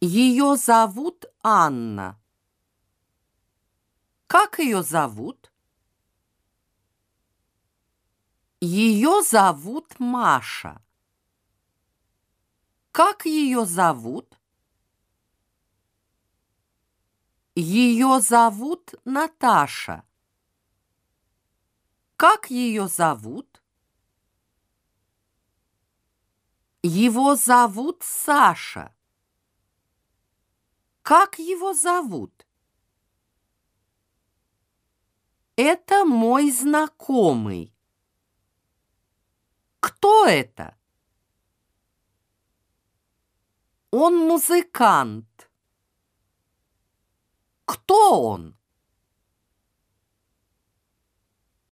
Ее зовут Анна. Как ее зовут? Ее зовут Маша. Как ее зовут? Ее зовут Наташа. Как ее зовут? Его зовут Саша. Как его зовут? Это мой знакомый. Кто это? Он музыкант. Кто он?